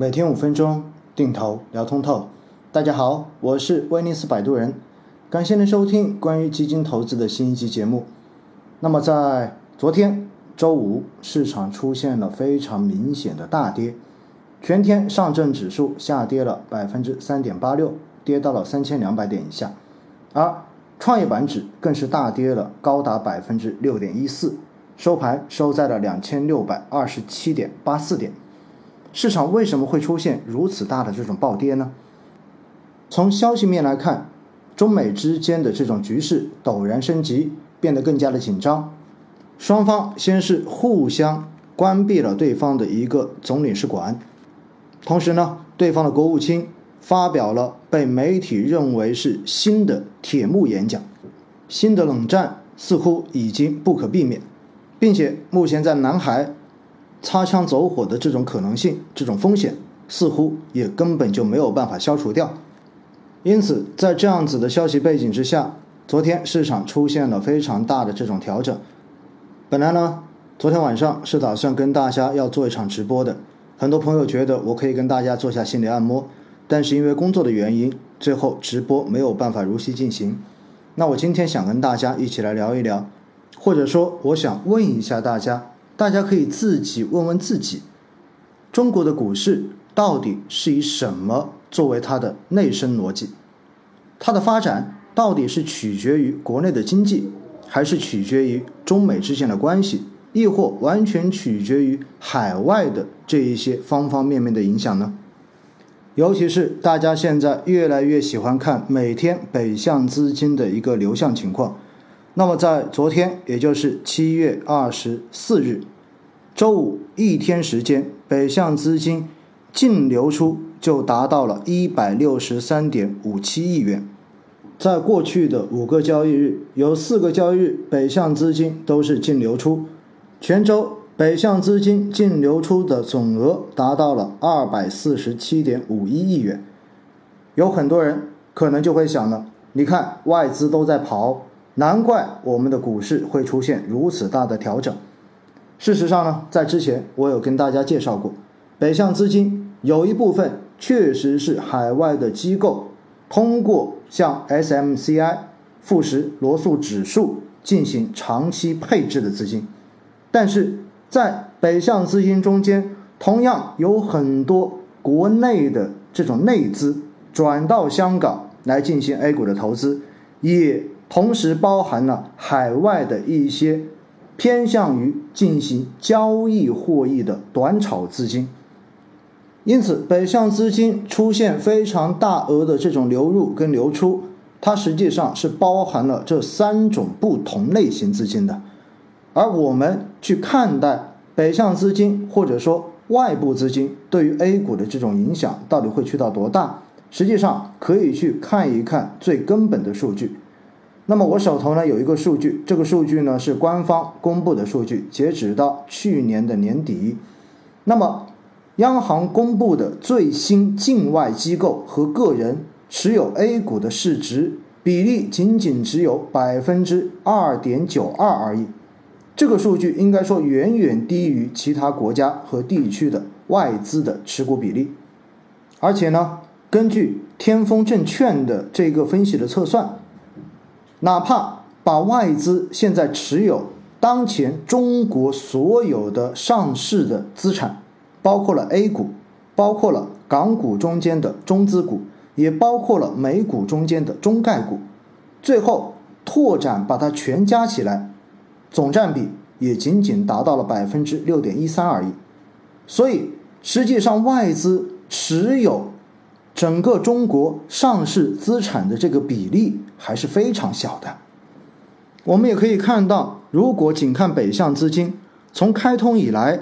每天五分钟，定投聊通透。大家好，我是威尼斯摆渡人，感谢您收听关于基金投资的新一期节目。那么在昨天周五，市场出现了非常明显的大跌，全天上证指数下跌了百分之三点八六，跌到了三千两百点以下，而创业板指更是大跌了高达百分之六点一四。收盘收在了两千六百二十七点八四点，市场为什么会出现如此大的这种暴跌呢？从消息面来看，中美之间的这种局势陡然升级，变得更加的紧张。双方先是互相关闭了对方的一个总领事馆，同时呢，对方的国务卿发表了被媒体认为是新的铁幕演讲，新的冷战似乎已经不可避免。并且目前在南海擦枪走火的这种可能性、这种风险，似乎也根本就没有办法消除掉。因此，在这样子的消息背景之下，昨天市场出现了非常大的这种调整。本来呢，昨天晚上是打算跟大家要做一场直播的，很多朋友觉得我可以跟大家做下心理按摩，但是因为工作的原因，最后直播没有办法如期进行。那我今天想跟大家一起来聊一聊。或者说，我想问一下大家，大家可以自己问问自己：中国的股市到底是以什么作为它的内生逻辑？它的发展到底是取决于国内的经济，还是取决于中美之间的关系，亦或完全取决于海外的这一些方方面面的影响呢？尤其是大家现在越来越喜欢看每天北向资金的一个流向情况。那么在昨天，也就是七月二十四日，周五一天时间，北向资金净流出就达到了一百六十三点五七亿元。在过去的五个交易日，有四个交易日北向资金都是净流出，全周北向资金净流出的总额达到了二百四十七点五一亿元。有很多人可能就会想了，你看外资都在跑。难怪我们的股市会出现如此大的调整。事实上呢，在之前我有跟大家介绍过，北向资金有一部分确实是海外的机构通过向 SMCI 富时罗素指数进行长期配置的资金，但是在北向资金中间，同样有很多国内的这种内资转到香港来进行 A 股的投资，也。同时包含了海外的一些偏向于进行交易获益的短炒资金，因此北向资金出现非常大额的这种流入跟流出，它实际上是包含了这三种不同类型资金的。而我们去看待北向资金或者说外部资金对于 A 股的这种影响到底会去到多大，实际上可以去看一看最根本的数据。那么我手头呢有一个数据，这个数据呢是官方公布的数据，截止到去年的年底。那么央行公布的最新境外机构和个人持有 A 股的市值比例仅仅只有百分之二点九二而已，这个数据应该说远远低于其他国家和地区的外资的持股比例。而且呢，根据天风证券的这个分析的测算。哪怕把外资现在持有当前中国所有的上市的资产，包括了 A 股，包括了港股中间的中资股，也包括了美股中间的中概股，最后拓展把它全加起来，总占比也仅仅达到了百分之六点一三而已。所以实际上外资持有。整个中国上市资产的这个比例还是非常小的。我们也可以看到，如果仅看北向资金，从开通以来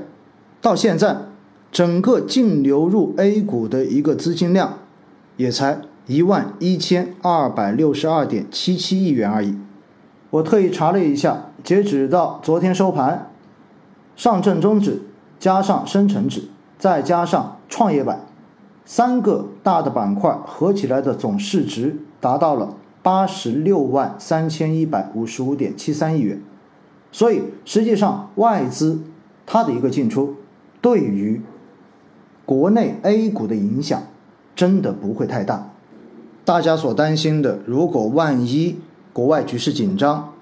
到现在，整个净流入 A 股的一个资金量，也才一万一千二百六十二点七七亿元而已。我特意查了一下，截止到昨天收盘，上证综指加上深成指，再加上创业板。三个大的板块合起来的总市值达到了八十六万三千一百五十五点七三亿元，所以实际上外资它的一个进出，对于国内 A 股的影响真的不会太大。大家所担心的，如果万一国外局势紧张，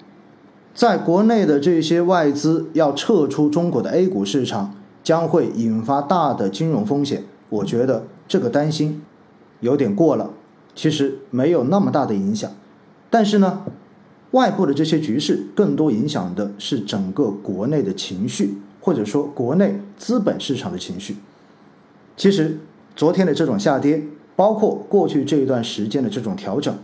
在国内的这些外资要撤出中国的 A 股市场，将会引发大的金融风险。我觉得这个担心有点过了，其实没有那么大的影响。但是呢，外部的这些局势更多影响的是整个国内的情绪，或者说国内资本市场的情绪。其实昨天的这种下跌，包括过去这一段时间的这种调整，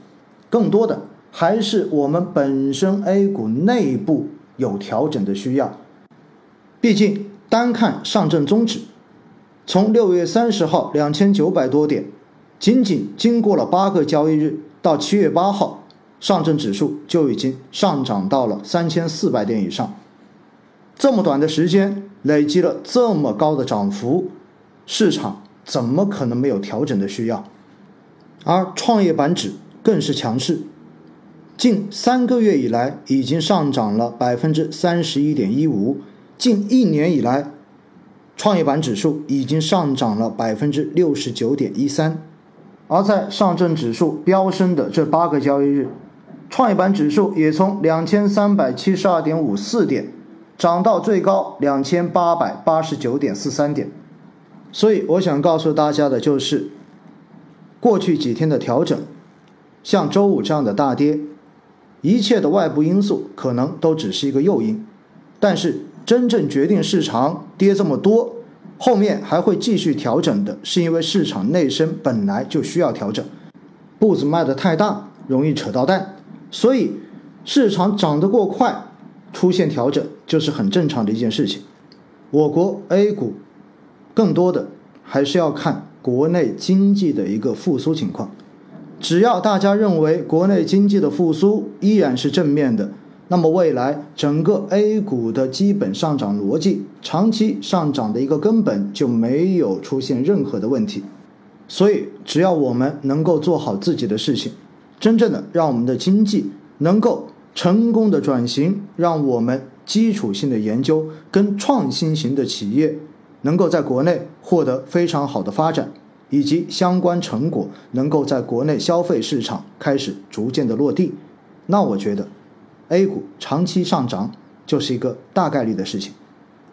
更多的还是我们本身 A 股内部有调整的需要。毕竟单看上证综指，从六月三十号两千九百多点，仅仅经过了八个交易日，到七月八号。上证指数就已经上涨到了三千四百点以上，这么短的时间累积了这么高的涨幅，市场怎么可能没有调整的需要？而创业板指更是强势，近三个月以来已经上涨了百分之三十一点一五，近一年以来，创业板指数已经上涨了百分之六十九点一三，而在上证指数飙升的这八个交易日。创业板指数也从两千三百七十二点五四点涨到最高两千八百八十九点四三点，所以我想告诉大家的就是，过去几天的调整，像周五这样的大跌，一切的外部因素可能都只是一个诱因，但是真正决定市场跌这么多，后面还会继续调整的，是因为市场内生本来就需要调整，步子迈得太大，容易扯到蛋。所以，市场涨得过快，出现调整就是很正常的一件事情。我国 A 股更多的还是要看国内经济的一个复苏情况。只要大家认为国内经济的复苏依然是正面的，那么未来整个 A 股的基本上涨逻辑、长期上涨的一个根本就没有出现任何的问题。所以，只要我们能够做好自己的事情。真正的让我们的经济能够成功的转型，让我们基础性的研究跟创新型的企业能够在国内获得非常好的发展，以及相关成果能够在国内消费市场开始逐渐的落地，那我觉得 A 股长期上涨就是一个大概率的事情，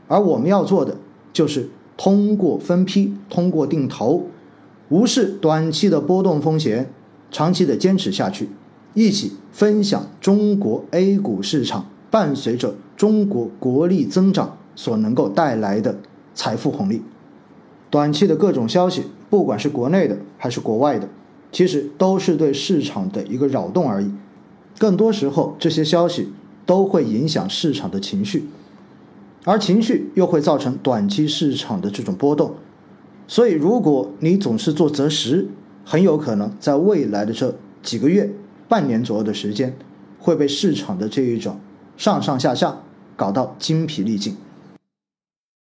而我们要做的就是通过分批，通过定投，无视短期的波动风险。长期的坚持下去，一起分享中国 A 股市场伴随着中国国力增长所能够带来的财富红利。短期的各种消息，不管是国内的还是国外的，其实都是对市场的一个扰动而已。更多时候，这些消息都会影响市场的情绪，而情绪又会造成短期市场的这种波动。所以，如果你总是做择时，很有可能在未来的这几个月、半年左右的时间，会被市场的这一种上上下下搞到精疲力尽。